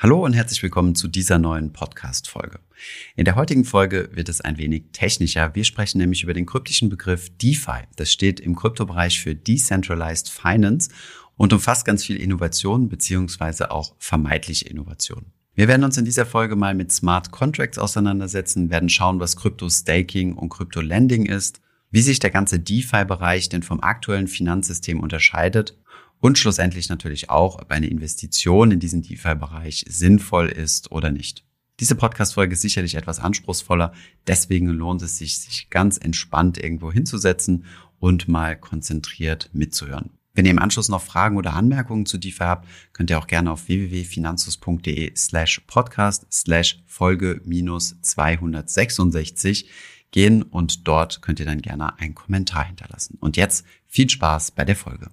Hallo und herzlich willkommen zu dieser neuen Podcast-Folge. In der heutigen Folge wird es ein wenig technischer. Wir sprechen nämlich über den kryptischen Begriff DeFi. Das steht im Kryptobereich für Decentralized Finance und umfasst ganz viel Innovation beziehungsweise auch vermeidliche Innovation. Wir werden uns in dieser Folge mal mit Smart Contracts auseinandersetzen, werden schauen, was Krypto-Staking und Krypto-Lending ist, wie sich der ganze DeFi-Bereich denn vom aktuellen Finanzsystem unterscheidet und schlussendlich natürlich auch, ob eine Investition in diesen DeFi-Bereich sinnvoll ist oder nicht. Diese Podcast-Folge ist sicherlich etwas anspruchsvoller, deswegen lohnt es sich, sich ganz entspannt irgendwo hinzusetzen und mal konzentriert mitzuhören. Wenn ihr im Anschluss noch Fragen oder Anmerkungen zu DeFi habt, könnt ihr auch gerne auf www.finanzus.de slash podcast slash Folge minus 266 gehen und dort könnt ihr dann gerne einen Kommentar hinterlassen. Und jetzt viel Spaß bei der Folge.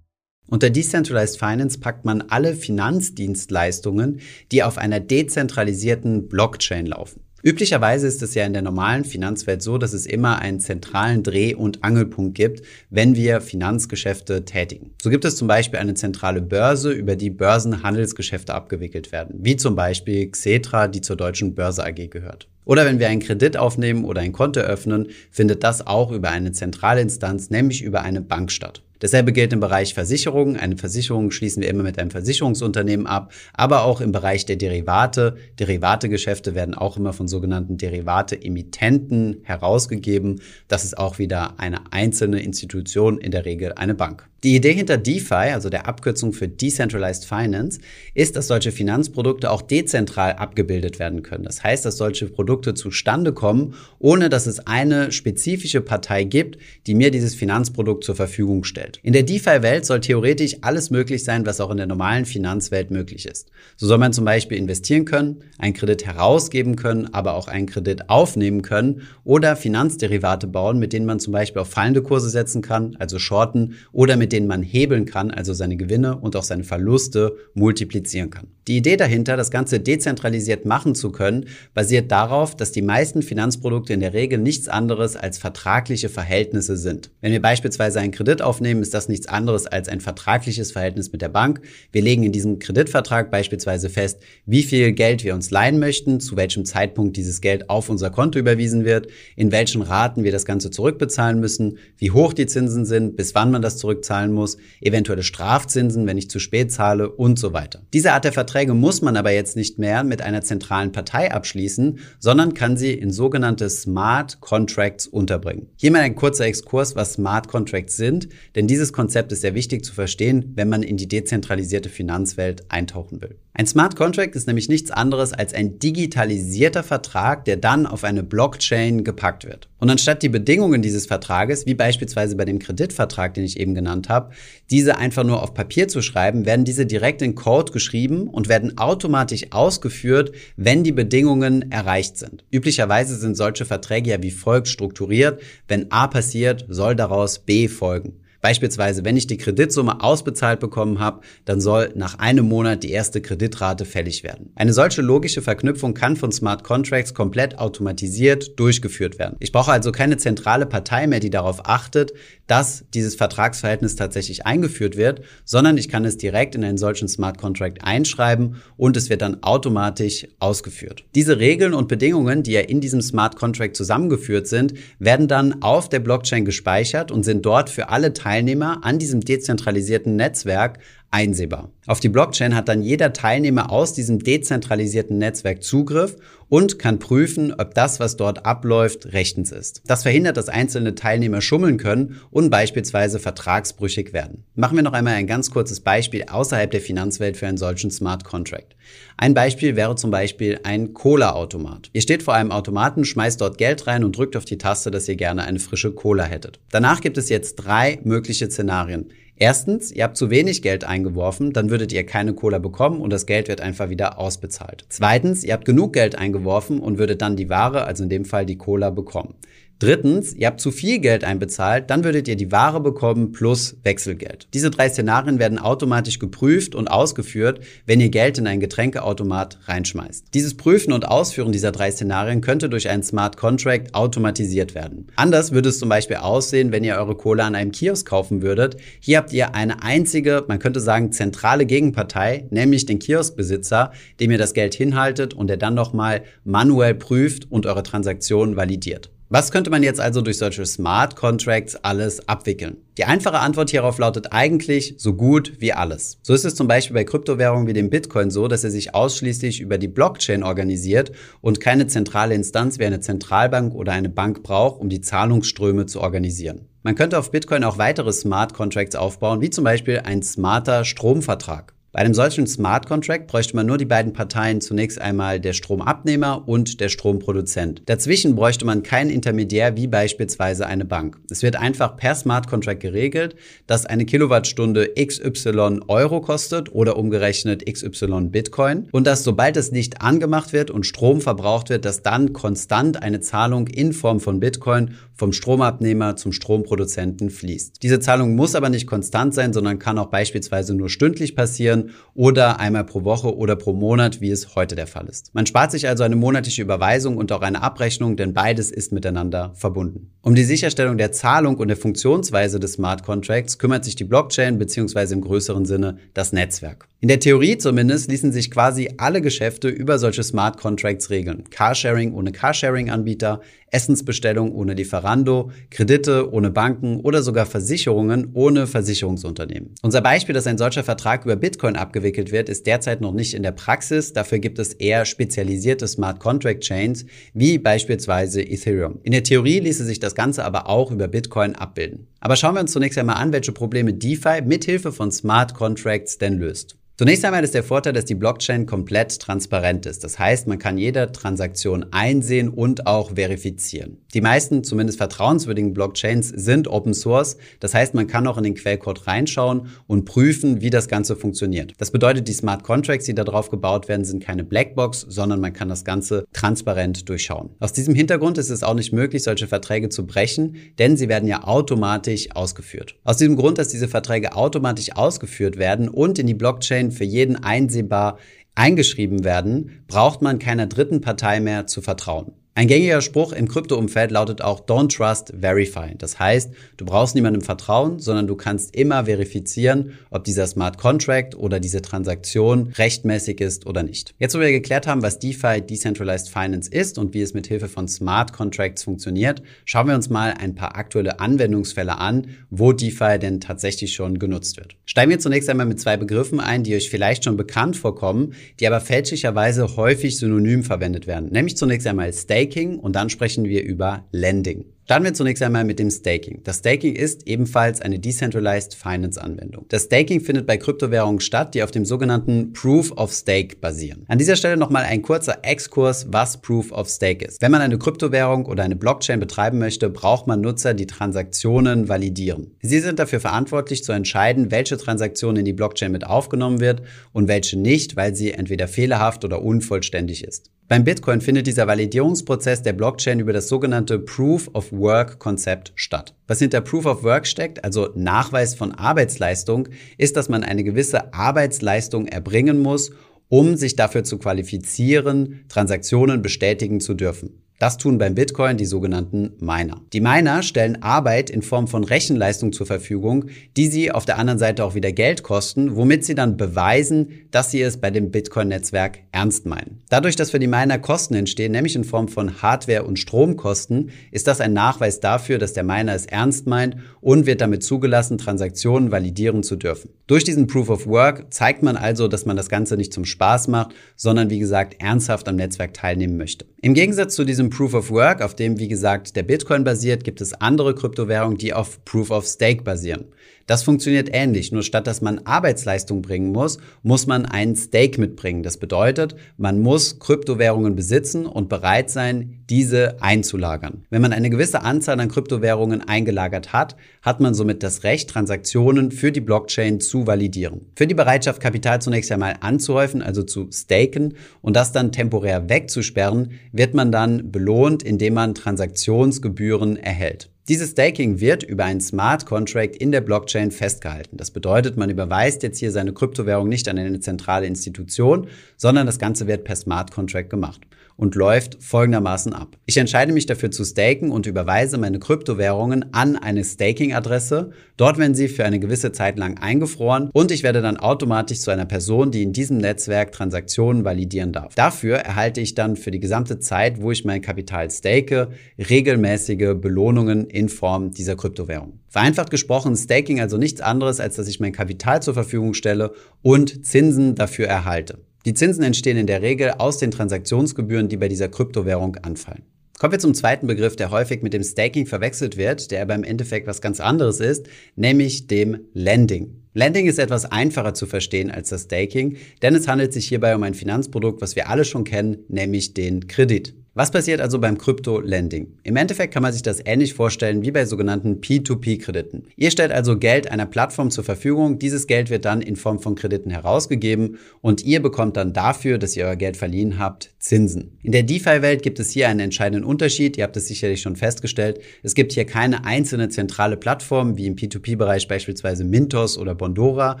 Unter Decentralized Finance packt man alle Finanzdienstleistungen, die auf einer dezentralisierten Blockchain laufen. Üblicherweise ist es ja in der normalen Finanzwelt so, dass es immer einen zentralen Dreh- und Angelpunkt gibt, wenn wir Finanzgeschäfte tätigen. So gibt es zum Beispiel eine zentrale Börse, über die Börsenhandelsgeschäfte abgewickelt werden, wie zum Beispiel Xetra, die zur deutschen Börse AG gehört. Oder wenn wir einen Kredit aufnehmen oder ein Konto öffnen, findet das auch über eine zentrale Instanz, nämlich über eine Bank statt. Dasselbe gilt im Bereich Versicherungen. Eine Versicherung schließen wir immer mit einem Versicherungsunternehmen ab, aber auch im Bereich der Derivate. Derivategeschäfte werden auch immer von sogenannten Derivate-Emittenten herausgegeben. Das ist auch wieder eine einzelne Institution, in der Regel eine Bank. Die Idee hinter DeFi, also der Abkürzung für Decentralized Finance, ist, dass solche Finanzprodukte auch dezentral abgebildet werden können. Das heißt, dass solche Produkte zustande kommen, ohne dass es eine spezifische Partei gibt, die mir dieses Finanzprodukt zur Verfügung stellt. In der DeFi-Welt soll theoretisch alles möglich sein, was auch in der normalen Finanzwelt möglich ist. So soll man zum Beispiel investieren können, einen Kredit herausgeben können, aber auch einen Kredit aufnehmen können oder Finanzderivate bauen, mit denen man zum Beispiel auf fallende Kurse setzen kann, also shorten, oder mit denen man hebeln kann, also seine Gewinne und auch seine Verluste multiplizieren kann. Die Idee dahinter, das Ganze dezentralisiert machen zu können, basiert darauf, dass die meisten Finanzprodukte in der Regel nichts anderes als vertragliche Verhältnisse sind. Wenn wir beispielsweise einen Kredit aufnehmen, ist das nichts anderes als ein vertragliches Verhältnis mit der Bank. Wir legen in diesem Kreditvertrag beispielsweise fest, wie viel Geld wir uns leihen möchten, zu welchem Zeitpunkt dieses Geld auf unser Konto überwiesen wird, in welchen Raten wir das Ganze zurückbezahlen müssen, wie hoch die Zinsen sind, bis wann man das zurückzahlen zahlen muss, eventuelle Strafzinsen, wenn ich zu spät zahle und so weiter. Diese Art der Verträge muss man aber jetzt nicht mehr mit einer zentralen Partei abschließen, sondern kann sie in sogenannte Smart Contracts unterbringen. Hier mal ein kurzer Exkurs, was Smart Contracts sind, denn dieses Konzept ist sehr wichtig zu verstehen, wenn man in die dezentralisierte Finanzwelt eintauchen will. Ein Smart Contract ist nämlich nichts anderes als ein digitalisierter Vertrag, der dann auf eine Blockchain gepackt wird. Und anstatt die Bedingungen dieses Vertrages, wie beispielsweise bei dem Kreditvertrag, den ich eben genannt habe, diese einfach nur auf Papier zu schreiben, werden diese direkt in Code geschrieben und werden automatisch ausgeführt, wenn die Bedingungen erreicht sind. Üblicherweise sind solche Verträge ja wie folgt strukturiert. Wenn A passiert, soll daraus B folgen. Beispielsweise, wenn ich die Kreditsumme ausbezahlt bekommen habe, dann soll nach einem Monat die erste Kreditrate fällig werden. Eine solche logische Verknüpfung kann von Smart Contracts komplett automatisiert durchgeführt werden. Ich brauche also keine zentrale Partei mehr, die darauf achtet, dass dieses Vertragsverhältnis tatsächlich eingeführt wird, sondern ich kann es direkt in einen solchen Smart Contract einschreiben und es wird dann automatisch ausgeführt. Diese Regeln und Bedingungen, die ja in diesem Smart Contract zusammengeführt sind, werden dann auf der Blockchain gespeichert und sind dort für alle Teilnehmer Teilnehmer an diesem dezentralisierten Netzwerk einsehbar. Auf die Blockchain hat dann jeder Teilnehmer aus diesem dezentralisierten Netzwerk Zugriff und kann prüfen, ob das, was dort abläuft, rechtens ist. Das verhindert, dass einzelne Teilnehmer schummeln können und beispielsweise vertragsbrüchig werden. Machen wir noch einmal ein ganz kurzes Beispiel außerhalb der Finanzwelt für einen solchen Smart Contract. Ein Beispiel wäre zum Beispiel ein Cola-Automat. Ihr steht vor einem Automaten, schmeißt dort Geld rein und drückt auf die Taste, dass ihr gerne eine frische Cola hättet. Danach gibt es jetzt drei mögliche Szenarien. Erstens, ihr habt zu wenig Geld eingeworfen, dann würdet ihr keine Cola bekommen und das Geld wird einfach wieder ausbezahlt. Zweitens, ihr habt genug Geld eingeworfen und würdet dann die Ware, also in dem Fall die Cola, bekommen. Drittens, ihr habt zu viel Geld einbezahlt, dann würdet ihr die Ware bekommen plus Wechselgeld. Diese drei Szenarien werden automatisch geprüft und ausgeführt, wenn ihr Geld in einen Getränkeautomat reinschmeißt. Dieses Prüfen und Ausführen dieser drei Szenarien könnte durch einen Smart Contract automatisiert werden. Anders würde es zum Beispiel aussehen, wenn ihr eure Kohle an einem Kiosk kaufen würdet. Hier habt ihr eine einzige, man könnte sagen, zentrale Gegenpartei, nämlich den Kioskbesitzer, dem ihr das Geld hinhaltet und der dann nochmal manuell prüft und eure Transaktionen validiert. Was könnte man jetzt also durch solche Smart Contracts alles abwickeln? Die einfache Antwort hierauf lautet eigentlich so gut wie alles. So ist es zum Beispiel bei Kryptowährungen wie dem Bitcoin so, dass er sich ausschließlich über die Blockchain organisiert und keine zentrale Instanz wie eine Zentralbank oder eine Bank braucht, um die Zahlungsströme zu organisieren. Man könnte auf Bitcoin auch weitere Smart Contracts aufbauen, wie zum Beispiel ein smarter Stromvertrag. Bei einem solchen Smart Contract bräuchte man nur die beiden Parteien zunächst einmal der Stromabnehmer und der Stromproduzent. Dazwischen bräuchte man keinen Intermediär wie beispielsweise eine Bank. Es wird einfach per Smart Contract geregelt, dass eine Kilowattstunde XY Euro kostet oder umgerechnet XY Bitcoin und dass sobald das Licht angemacht wird und Strom verbraucht wird, dass dann konstant eine Zahlung in Form von Bitcoin vom Stromabnehmer zum Stromproduzenten fließt. Diese Zahlung muss aber nicht konstant sein, sondern kann auch beispielsweise nur stündlich passieren oder einmal pro Woche oder pro Monat, wie es heute der Fall ist. Man spart sich also eine monatliche Überweisung und auch eine Abrechnung, denn beides ist miteinander verbunden. Um die Sicherstellung der Zahlung und der Funktionsweise des Smart Contracts kümmert sich die Blockchain bzw. im größeren Sinne das Netzwerk. In der Theorie zumindest ließen sich quasi alle Geschäfte über solche Smart Contracts regeln. Carsharing ohne Carsharing-Anbieter, Essensbestellung ohne Lieferando, Kredite ohne Banken oder sogar Versicherungen ohne Versicherungsunternehmen. Unser Beispiel, dass ein solcher Vertrag über Bitcoin abgewickelt wird, ist derzeit noch nicht in der Praxis. Dafür gibt es eher spezialisierte Smart Contract Chains, wie beispielsweise Ethereum. In der Theorie ließe sich das Ganze aber auch über Bitcoin abbilden. Aber schauen wir uns zunächst einmal an, welche Probleme DeFi mithilfe von Smart Contracts denn löst. Zunächst einmal ist der Vorteil, dass die Blockchain komplett transparent ist. Das heißt, man kann jede Transaktion einsehen und auch verifizieren. Die meisten, zumindest vertrauenswürdigen Blockchains sind Open Source. Das heißt, man kann auch in den Quellcode reinschauen und prüfen, wie das Ganze funktioniert. Das bedeutet, die Smart Contracts, die darauf gebaut werden, sind keine Blackbox, sondern man kann das Ganze transparent durchschauen. Aus diesem Hintergrund ist es auch nicht möglich, solche Verträge zu brechen, denn sie werden ja automatisch ausgeführt. Aus diesem Grund, dass diese Verträge automatisch ausgeführt werden und in die Blockchain Blockchain für jeden einsehbar eingeschrieben werden, braucht man keiner dritten Partei mehr zu vertrauen. Ein gängiger Spruch im Kryptoumfeld lautet auch Don't Trust, Verify. Das heißt, du brauchst niemandem vertrauen, sondern du kannst immer verifizieren, ob dieser Smart Contract oder diese Transaktion rechtmäßig ist oder nicht. Jetzt, wo wir geklärt haben, was DeFi, Decentralized Finance ist und wie es mit Hilfe von Smart Contracts funktioniert, schauen wir uns mal ein paar aktuelle Anwendungsfälle an, wo DeFi denn tatsächlich schon genutzt wird. Steigen wir zunächst einmal mit zwei Begriffen ein, die euch vielleicht schon bekannt vorkommen, die aber fälschlicherweise häufig synonym verwendet werden. Nämlich zunächst einmal Stake Staking und dann sprechen wir über Lending. Starten wir zunächst einmal mit dem Staking. Das Staking ist ebenfalls eine Decentralized Finance Anwendung. Das Staking findet bei Kryptowährungen statt, die auf dem sogenannten Proof of Stake basieren. An dieser Stelle nochmal ein kurzer Exkurs, was Proof of Stake ist. Wenn man eine Kryptowährung oder eine Blockchain betreiben möchte, braucht man Nutzer, die Transaktionen validieren. Sie sind dafür verantwortlich zu entscheiden, welche Transaktion in die Blockchain mit aufgenommen wird und welche nicht, weil sie entweder fehlerhaft oder unvollständig ist. Beim Bitcoin findet dieser Validierungsprozess der Blockchain über das sogenannte Proof of Work Konzept statt. Was hinter Proof of Work steckt, also Nachweis von Arbeitsleistung, ist, dass man eine gewisse Arbeitsleistung erbringen muss, um sich dafür zu qualifizieren, Transaktionen bestätigen zu dürfen. Das tun beim Bitcoin die sogenannten Miner. Die Miner stellen Arbeit in Form von Rechenleistung zur Verfügung, die sie auf der anderen Seite auch wieder Geld kosten, womit sie dann beweisen, dass sie es bei dem Bitcoin-Netzwerk ernst meinen. Dadurch, dass für die Miner Kosten entstehen, nämlich in Form von Hardware- und Stromkosten, ist das ein Nachweis dafür, dass der Miner es ernst meint und wird damit zugelassen, Transaktionen validieren zu dürfen. Durch diesen Proof of Work zeigt man also, dass man das Ganze nicht zum Spaß macht, sondern wie gesagt ernsthaft am Netzwerk teilnehmen möchte. Im Gegensatz zu diesem Proof of Work, auf dem wie gesagt der Bitcoin basiert, gibt es andere Kryptowährungen, die auf Proof of Stake basieren. Das funktioniert ähnlich, nur statt dass man Arbeitsleistung bringen muss, muss man einen Stake mitbringen. Das bedeutet, man muss Kryptowährungen besitzen und bereit sein, diese einzulagern. Wenn man eine gewisse Anzahl an Kryptowährungen eingelagert hat, hat man somit das Recht, Transaktionen für die Blockchain zu validieren. Für die Bereitschaft, Kapital zunächst einmal anzuhäufen, also zu staken und das dann temporär wegzusperren, wird man dann belohnt, indem man Transaktionsgebühren erhält. Dieses Staking wird über einen Smart Contract in der Blockchain festgehalten. Das bedeutet, man überweist jetzt hier seine Kryptowährung nicht an eine zentrale Institution, sondern das Ganze wird per Smart Contract gemacht und läuft folgendermaßen ab. Ich entscheide mich dafür zu staken und überweise meine Kryptowährungen an eine Staking-Adresse. Dort werden sie für eine gewisse Zeit lang eingefroren und ich werde dann automatisch zu einer Person, die in diesem Netzwerk Transaktionen validieren darf. Dafür erhalte ich dann für die gesamte Zeit, wo ich mein Kapital stake, regelmäßige Belohnungen in Form dieser Kryptowährung. Vereinfacht gesprochen, Staking also nichts anderes, als dass ich mein Kapital zur Verfügung stelle und Zinsen dafür erhalte. Die Zinsen entstehen in der Regel aus den Transaktionsgebühren, die bei dieser Kryptowährung anfallen. Kommen wir zum zweiten Begriff, der häufig mit dem Staking verwechselt wird, der aber im Endeffekt was ganz anderes ist, nämlich dem Lending. Lending ist etwas einfacher zu verstehen als das Staking, denn es handelt sich hierbei um ein Finanzprodukt, was wir alle schon kennen, nämlich den Kredit. Was passiert also beim Krypto-Lending? Im Endeffekt kann man sich das ähnlich vorstellen wie bei sogenannten P2P-Krediten. Ihr stellt also Geld einer Plattform zur Verfügung, dieses Geld wird dann in Form von Krediten herausgegeben und ihr bekommt dann dafür, dass ihr euer Geld verliehen habt, Zinsen. In der DeFi-Welt gibt es hier einen entscheidenden Unterschied, ihr habt es sicherlich schon festgestellt. Es gibt hier keine einzelne zentrale Plattform, wie im P2P-Bereich beispielsweise Mintos oder Bondora,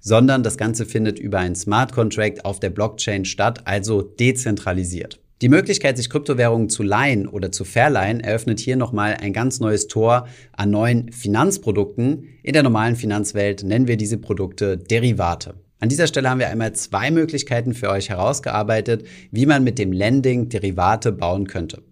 sondern das Ganze findet über einen Smart Contract auf der Blockchain statt, also dezentralisiert. Die Möglichkeit, sich Kryptowährungen zu leihen oder zu verleihen, eröffnet hier nochmal ein ganz neues Tor an neuen Finanzprodukten. In der normalen Finanzwelt nennen wir diese Produkte Derivate. An dieser Stelle haben wir einmal zwei Möglichkeiten für euch herausgearbeitet, wie man mit dem Lending Derivate bauen könnte.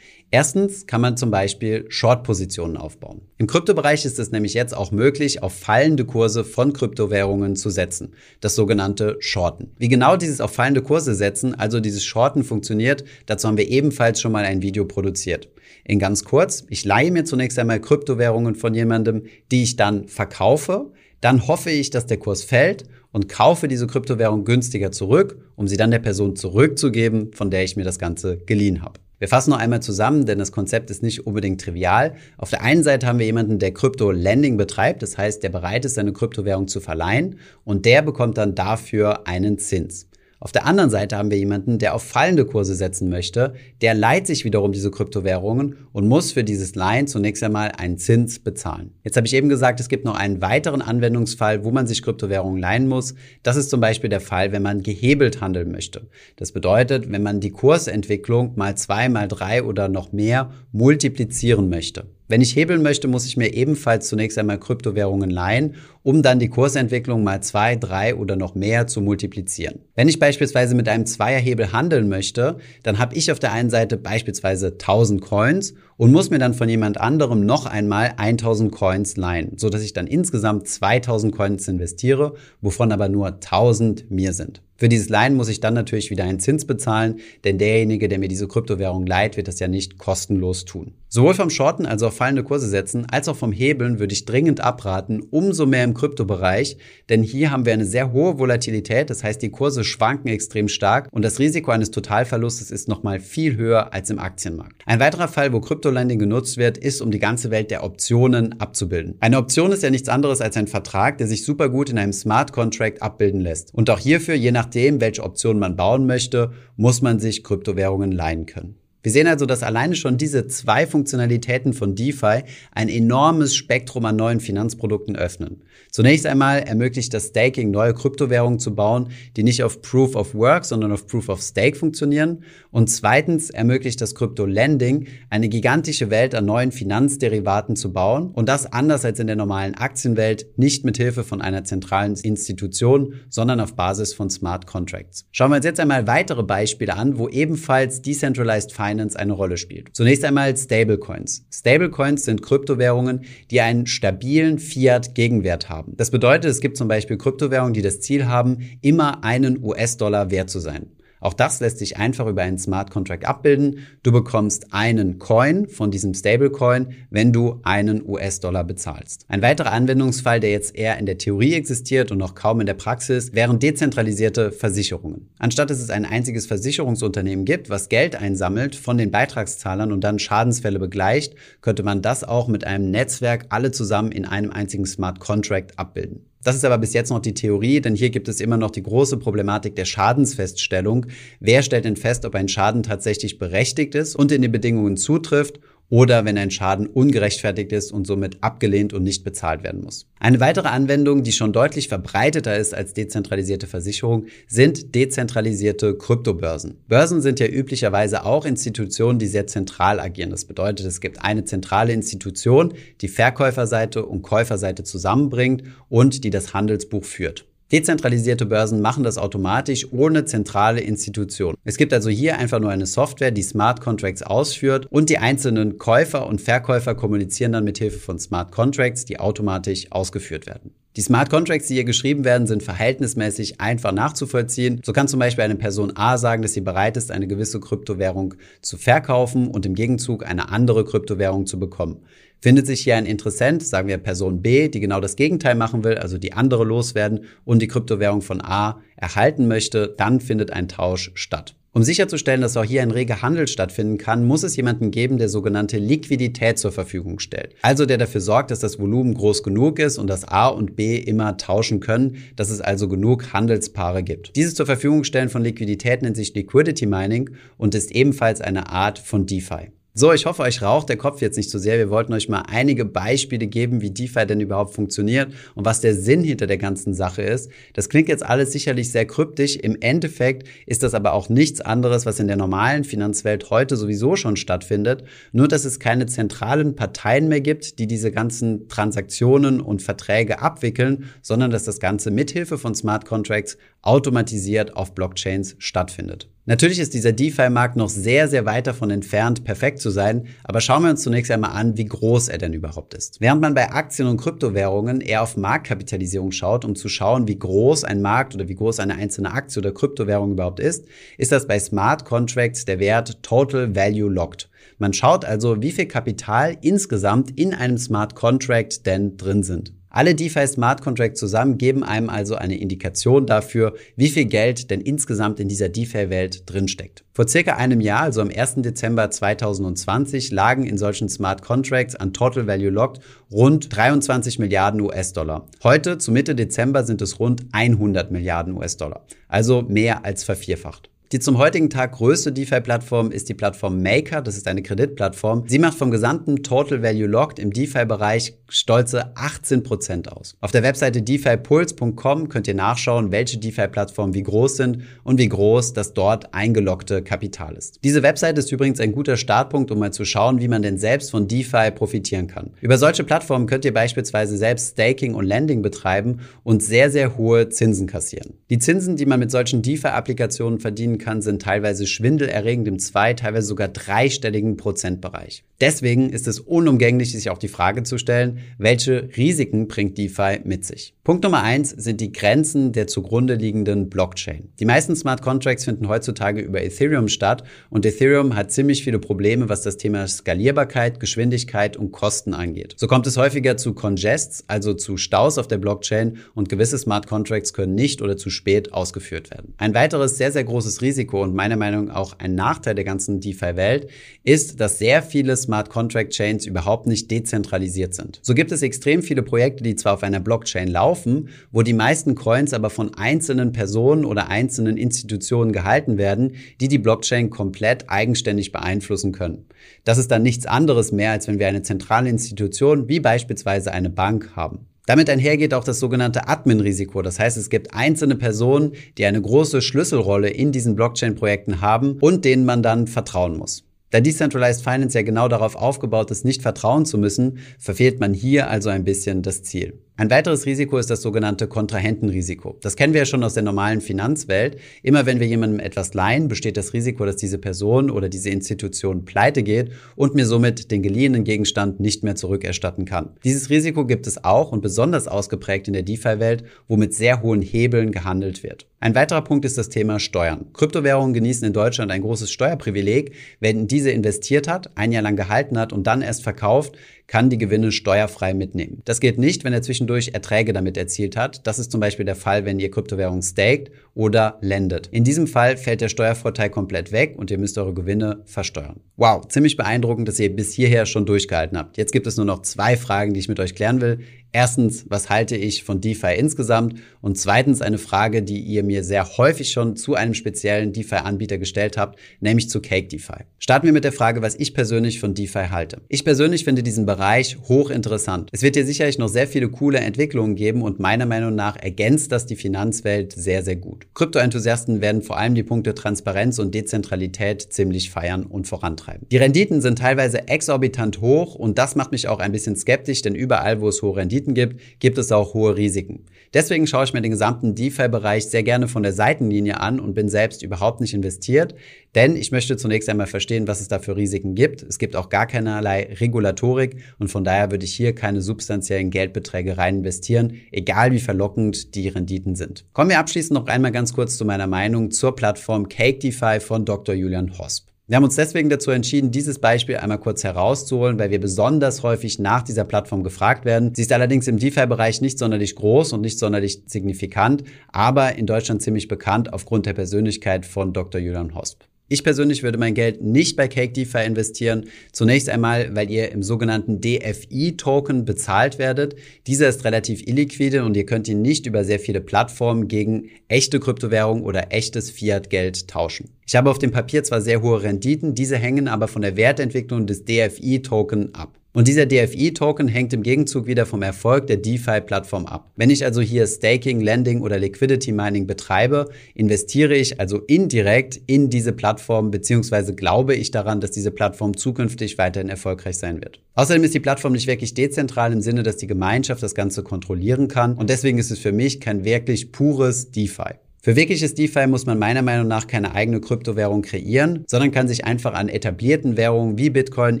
Erstens kann man zum Beispiel Short-Positionen aufbauen. Im Kryptobereich ist es nämlich jetzt auch möglich, auf fallende Kurse von Kryptowährungen zu setzen. Das sogenannte Shorten. Wie genau dieses auf fallende Kurse setzen, also dieses Shorten funktioniert, dazu haben wir ebenfalls schon mal ein Video produziert. In ganz kurz, ich leihe mir zunächst einmal Kryptowährungen von jemandem, die ich dann verkaufe. Dann hoffe ich, dass der Kurs fällt und kaufe diese Kryptowährung günstiger zurück, um sie dann der Person zurückzugeben, von der ich mir das Ganze geliehen habe. Wir fassen noch einmal zusammen, denn das Konzept ist nicht unbedingt trivial. Auf der einen Seite haben wir jemanden, der Krypto-Lending betreibt, das heißt, der bereit ist, seine Kryptowährung zu verleihen und der bekommt dann dafür einen Zins. Auf der anderen Seite haben wir jemanden, der auf fallende Kurse setzen möchte, der leiht sich wiederum diese Kryptowährungen und muss für dieses Leihen zunächst einmal einen Zins bezahlen. Jetzt habe ich eben gesagt, es gibt noch einen weiteren Anwendungsfall, wo man sich Kryptowährungen leihen muss. Das ist zum Beispiel der Fall, wenn man gehebelt handeln möchte. Das bedeutet, wenn man die Kursentwicklung mal zwei, mal drei oder noch mehr multiplizieren möchte. Wenn ich hebeln möchte, muss ich mir ebenfalls zunächst einmal Kryptowährungen leihen, um dann die Kursentwicklung mal zwei, drei oder noch mehr zu multiplizieren. Wenn ich beispielsweise mit einem Zweierhebel handeln möchte, dann habe ich auf der einen Seite beispielsweise 1000 Coins und muss mir dann von jemand anderem noch einmal 1000 Coins leihen, so dass ich dann insgesamt 2000 Coins investiere, wovon aber nur 1000 mir sind. Für dieses Leihen muss ich dann natürlich wieder einen Zins bezahlen, denn derjenige, der mir diese Kryptowährung leiht, wird das ja nicht kostenlos tun. Sowohl vom Shorten, also auf fallende Kurse setzen, als auch vom Hebeln würde ich dringend abraten, umso mehr im Kryptobereich, denn hier haben wir eine sehr hohe Volatilität, das heißt, die Kurse schwanken extrem stark und das Risiko eines Totalverlustes ist nochmal viel höher als im Aktienmarkt. Ein weiterer Fall, wo Kryptolending genutzt wird, ist, um die ganze Welt der Optionen abzubilden. Eine Option ist ja nichts anderes als ein Vertrag, der sich super gut in einem Smart Contract abbilden lässt. Und auch hierfür, je nach nachdem, welche Option man bauen möchte, muss man sich Kryptowährungen leihen können. Wir sehen also, dass alleine schon diese zwei Funktionalitäten von DeFi ein enormes Spektrum an neuen Finanzprodukten öffnen. Zunächst einmal ermöglicht das Staking neue Kryptowährungen zu bauen, die nicht auf Proof of Work, sondern auf Proof of Stake funktionieren. Und zweitens ermöglicht das Krypto-Lending eine gigantische Welt an neuen Finanzderivaten zu bauen und das anders als in der normalen Aktienwelt nicht mit Hilfe von einer zentralen Institution, sondern auf Basis von Smart Contracts. Schauen wir uns jetzt einmal weitere Beispiele an, wo ebenfalls Decentralized Finance eine Rolle spielt. Zunächst einmal Stablecoins. Stablecoins sind Kryptowährungen, die einen stabilen Fiat-Gegenwert haben. Das bedeutet, es gibt zum Beispiel Kryptowährungen, die das Ziel haben, immer einen US-Dollar wert zu sein. Auch das lässt sich einfach über einen Smart Contract abbilden. Du bekommst einen Coin von diesem Stablecoin, wenn du einen US-Dollar bezahlst. Ein weiterer Anwendungsfall, der jetzt eher in der Theorie existiert und noch kaum in der Praxis, wären dezentralisierte Versicherungen. Anstatt dass es ein einziges Versicherungsunternehmen gibt, was Geld einsammelt von den Beitragszahlern und dann Schadensfälle begleicht, könnte man das auch mit einem Netzwerk alle zusammen in einem einzigen Smart Contract abbilden. Das ist aber bis jetzt noch die Theorie, denn hier gibt es immer noch die große Problematik der Schadensfeststellung. Wer stellt denn fest, ob ein Schaden tatsächlich berechtigt ist und in den Bedingungen zutrifft oder wenn ein Schaden ungerechtfertigt ist und somit abgelehnt und nicht bezahlt werden muss. Eine weitere Anwendung, die schon deutlich verbreiteter ist als dezentralisierte Versicherung, sind dezentralisierte Kryptobörsen. Börsen sind ja üblicherweise auch Institutionen, die sehr zentral agieren. Das bedeutet, es gibt eine zentrale Institution, die Verkäuferseite und Käuferseite zusammenbringt und die das Handelsbuch führt. Dezentralisierte Börsen machen das automatisch ohne zentrale Institution. Es gibt also hier einfach nur eine Software, die Smart Contracts ausführt und die einzelnen Käufer und Verkäufer kommunizieren dann mit Hilfe von Smart Contracts, die automatisch ausgeführt werden. Die Smart Contracts, die hier geschrieben werden, sind verhältnismäßig einfach nachzuvollziehen. So kann zum Beispiel eine Person A sagen, dass sie bereit ist, eine gewisse Kryptowährung zu verkaufen und im Gegenzug eine andere Kryptowährung zu bekommen. Findet sich hier ein Interessent, sagen wir Person B, die genau das Gegenteil machen will, also die andere loswerden und die Kryptowährung von A erhalten möchte, dann findet ein Tausch statt. Um sicherzustellen, dass auch hier ein reger Handel stattfinden kann, muss es jemanden geben, der sogenannte Liquidität zur Verfügung stellt. Also der dafür sorgt, dass das Volumen groß genug ist und dass A und B immer tauschen können, dass es also genug Handelspaare gibt. Dieses zur Verfügung stellen von Liquidität nennt sich Liquidity Mining und ist ebenfalls eine Art von DeFi. So, ich hoffe, euch raucht der Kopf jetzt nicht so sehr. Wir wollten euch mal einige Beispiele geben, wie DeFi denn überhaupt funktioniert und was der Sinn hinter der ganzen Sache ist. Das klingt jetzt alles sicherlich sehr kryptisch. Im Endeffekt ist das aber auch nichts anderes, was in der normalen Finanzwelt heute sowieso schon stattfindet. Nur, dass es keine zentralen Parteien mehr gibt, die diese ganzen Transaktionen und Verträge abwickeln, sondern dass das Ganze mithilfe von Smart Contracts automatisiert auf Blockchains stattfindet. Natürlich ist dieser DeFi-Markt noch sehr, sehr weit davon entfernt, perfekt zu sein, aber schauen wir uns zunächst einmal an, wie groß er denn überhaupt ist. Während man bei Aktien und Kryptowährungen eher auf Marktkapitalisierung schaut, um zu schauen, wie groß ein Markt oder wie groß eine einzelne Aktie oder Kryptowährung überhaupt ist, ist das bei Smart Contracts der Wert Total Value Locked. Man schaut also, wie viel Kapital insgesamt in einem Smart Contract denn drin sind. Alle DeFi Smart Contracts zusammen geben einem also eine Indikation dafür, wie viel Geld denn insgesamt in dieser DeFi-Welt drinsteckt. Vor circa einem Jahr, also am 1. Dezember 2020, lagen in solchen Smart Contracts an Total Value Locked rund 23 Milliarden US-Dollar. Heute, zu Mitte Dezember, sind es rund 100 Milliarden US-Dollar. Also mehr als vervierfacht. Die zum heutigen Tag größte DeFi-Plattform ist die Plattform Maker. Das ist eine Kreditplattform. Sie macht vom gesamten Total Value Locked im DeFi-Bereich stolze 18% aus. Auf der Webseite defipulse.com könnt ihr nachschauen, welche DeFi-Plattformen wie groß sind und wie groß das dort eingeloggte Kapital ist. Diese Webseite ist übrigens ein guter Startpunkt, um mal zu schauen, wie man denn selbst von DeFi profitieren kann. Über solche Plattformen könnt ihr beispielsweise selbst Staking und Lending betreiben und sehr, sehr hohe Zinsen kassieren. Die Zinsen, die man mit solchen DeFi-Applikationen verdienen kann, sind teilweise schwindelerregend im zwei-, teilweise sogar dreistelligen Prozentbereich. Deswegen ist es unumgänglich, sich auch die Frage zu stellen, welche Risiken bringt DeFi mit sich? Punkt Nummer eins sind die Grenzen der zugrunde liegenden Blockchain. Die meisten Smart Contracts finden heutzutage über Ethereum statt und Ethereum hat ziemlich viele Probleme, was das Thema Skalierbarkeit, Geschwindigkeit und Kosten angeht. So kommt es häufiger zu Congests, also zu Staus auf der Blockchain und gewisse Smart Contracts können nicht oder zu spät ausgeführt werden. Ein weiteres sehr, sehr großes Risiko und meiner Meinung nach auch ein Nachteil der ganzen DeFi-Welt ist, dass sehr viele Smart Contract Chains überhaupt nicht dezentralisiert sind. So gibt es extrem viele Projekte, die zwar auf einer Blockchain laufen, wo die meisten Coins aber von einzelnen Personen oder einzelnen Institutionen gehalten werden, die die Blockchain komplett eigenständig beeinflussen können. Das ist dann nichts anderes mehr, als wenn wir eine zentrale Institution wie beispielsweise eine Bank haben. Damit einhergeht auch das sogenannte Admin-Risiko. Das heißt, es gibt einzelne Personen, die eine große Schlüsselrolle in diesen Blockchain-Projekten haben und denen man dann vertrauen muss. Da Decentralized Finance ja genau darauf aufgebaut ist, nicht vertrauen zu müssen, verfehlt man hier also ein bisschen das Ziel. Ein weiteres Risiko ist das sogenannte Kontrahentenrisiko. Das kennen wir ja schon aus der normalen Finanzwelt. Immer wenn wir jemandem etwas leihen, besteht das Risiko, dass diese Person oder diese Institution pleite geht und mir somit den geliehenen Gegenstand nicht mehr zurückerstatten kann. Dieses Risiko gibt es auch und besonders ausgeprägt in der DeFi-Welt, wo mit sehr hohen Hebeln gehandelt wird. Ein weiterer Punkt ist das Thema Steuern. Kryptowährungen genießen in Deutschland ein großes Steuerprivileg. Wer in diese investiert hat, ein Jahr lang gehalten hat und dann erst verkauft, kann die Gewinne steuerfrei mitnehmen. Das geht nicht, wenn er zwischendurch Erträge damit erzielt hat. Das ist zum Beispiel der Fall, wenn ihr Kryptowährung staked oder lendet. In diesem Fall fällt der Steuervorteil komplett weg und ihr müsst eure Gewinne versteuern. Wow, ziemlich beeindruckend, dass ihr bis hierher schon durchgehalten habt. Jetzt gibt es nur noch zwei Fragen, die ich mit euch klären will. Erstens, was halte ich von DeFi insgesamt? Und zweitens eine Frage, die ihr mir sehr häufig schon zu einem speziellen DeFi-Anbieter gestellt habt, nämlich zu Cake DeFi. Starten wir mit der Frage, was ich persönlich von DeFi halte. Ich persönlich finde diesen Bereich hochinteressant. Es wird hier sicherlich noch sehr viele coole Entwicklungen geben und meiner Meinung nach ergänzt das die Finanzwelt sehr, sehr gut. Krypto-Enthusiasten werden vor allem die Punkte Transparenz und Dezentralität ziemlich feiern und vorantreiben. Die Renditen sind teilweise exorbitant hoch und das macht mich auch ein bisschen skeptisch, denn überall, wo es hohe Renditen Renditen gibt, gibt es auch hohe Risiken. Deswegen schaue ich mir den gesamten DeFi-Bereich sehr gerne von der Seitenlinie an und bin selbst überhaupt nicht investiert, denn ich möchte zunächst einmal verstehen, was es da für Risiken gibt. Es gibt auch gar keinerlei Regulatorik und von daher würde ich hier keine substanziellen Geldbeträge rein investieren, egal wie verlockend die Renditen sind. Kommen wir abschließend noch einmal ganz kurz zu meiner Meinung zur Plattform Cake DeFi von Dr. Julian Hosp. Wir haben uns deswegen dazu entschieden, dieses Beispiel einmal kurz herauszuholen, weil wir besonders häufig nach dieser Plattform gefragt werden. Sie ist allerdings im DeFi-Bereich nicht sonderlich groß und nicht sonderlich signifikant, aber in Deutschland ziemlich bekannt aufgrund der Persönlichkeit von Dr. Julian Hosp. Ich persönlich würde mein Geld nicht bei Cake DeFi investieren. Zunächst einmal, weil ihr im sogenannten DFI-Token bezahlt werdet. Dieser ist relativ illiquide und ihr könnt ihn nicht über sehr viele Plattformen gegen echte Kryptowährung oder echtes Fiat-Geld tauschen. Ich habe auf dem Papier zwar sehr hohe Renditen, diese hängen aber von der Wertentwicklung des DFI-Token ab. Und dieser DFI-Token hängt im Gegenzug wieder vom Erfolg der DeFi-Plattform ab. Wenn ich also hier Staking, Lending oder Liquidity Mining betreibe, investiere ich also indirekt in diese Plattform beziehungsweise glaube ich daran, dass diese Plattform zukünftig weiterhin erfolgreich sein wird. Außerdem ist die Plattform nicht wirklich dezentral im Sinne, dass die Gemeinschaft das Ganze kontrollieren kann und deswegen ist es für mich kein wirklich pures DeFi. Für wirkliches DeFi muss man meiner Meinung nach keine eigene Kryptowährung kreieren, sondern kann sich einfach an etablierten Währungen wie Bitcoin,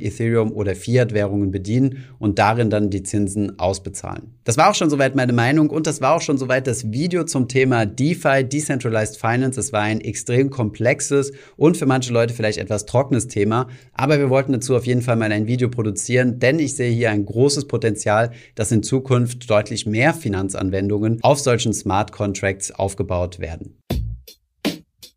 Ethereum oder Fiat-Währungen bedienen und darin dann die Zinsen ausbezahlen. Das war auch schon soweit meine Meinung und das war auch schon soweit das Video zum Thema DeFi, Decentralized Finance. Es war ein extrem komplexes und für manche Leute vielleicht etwas trockenes Thema, aber wir wollten dazu auf jeden Fall mal ein Video produzieren, denn ich sehe hier ein großes Potenzial, dass in Zukunft deutlich mehr Finanzanwendungen auf solchen Smart Contracts aufgebaut werden.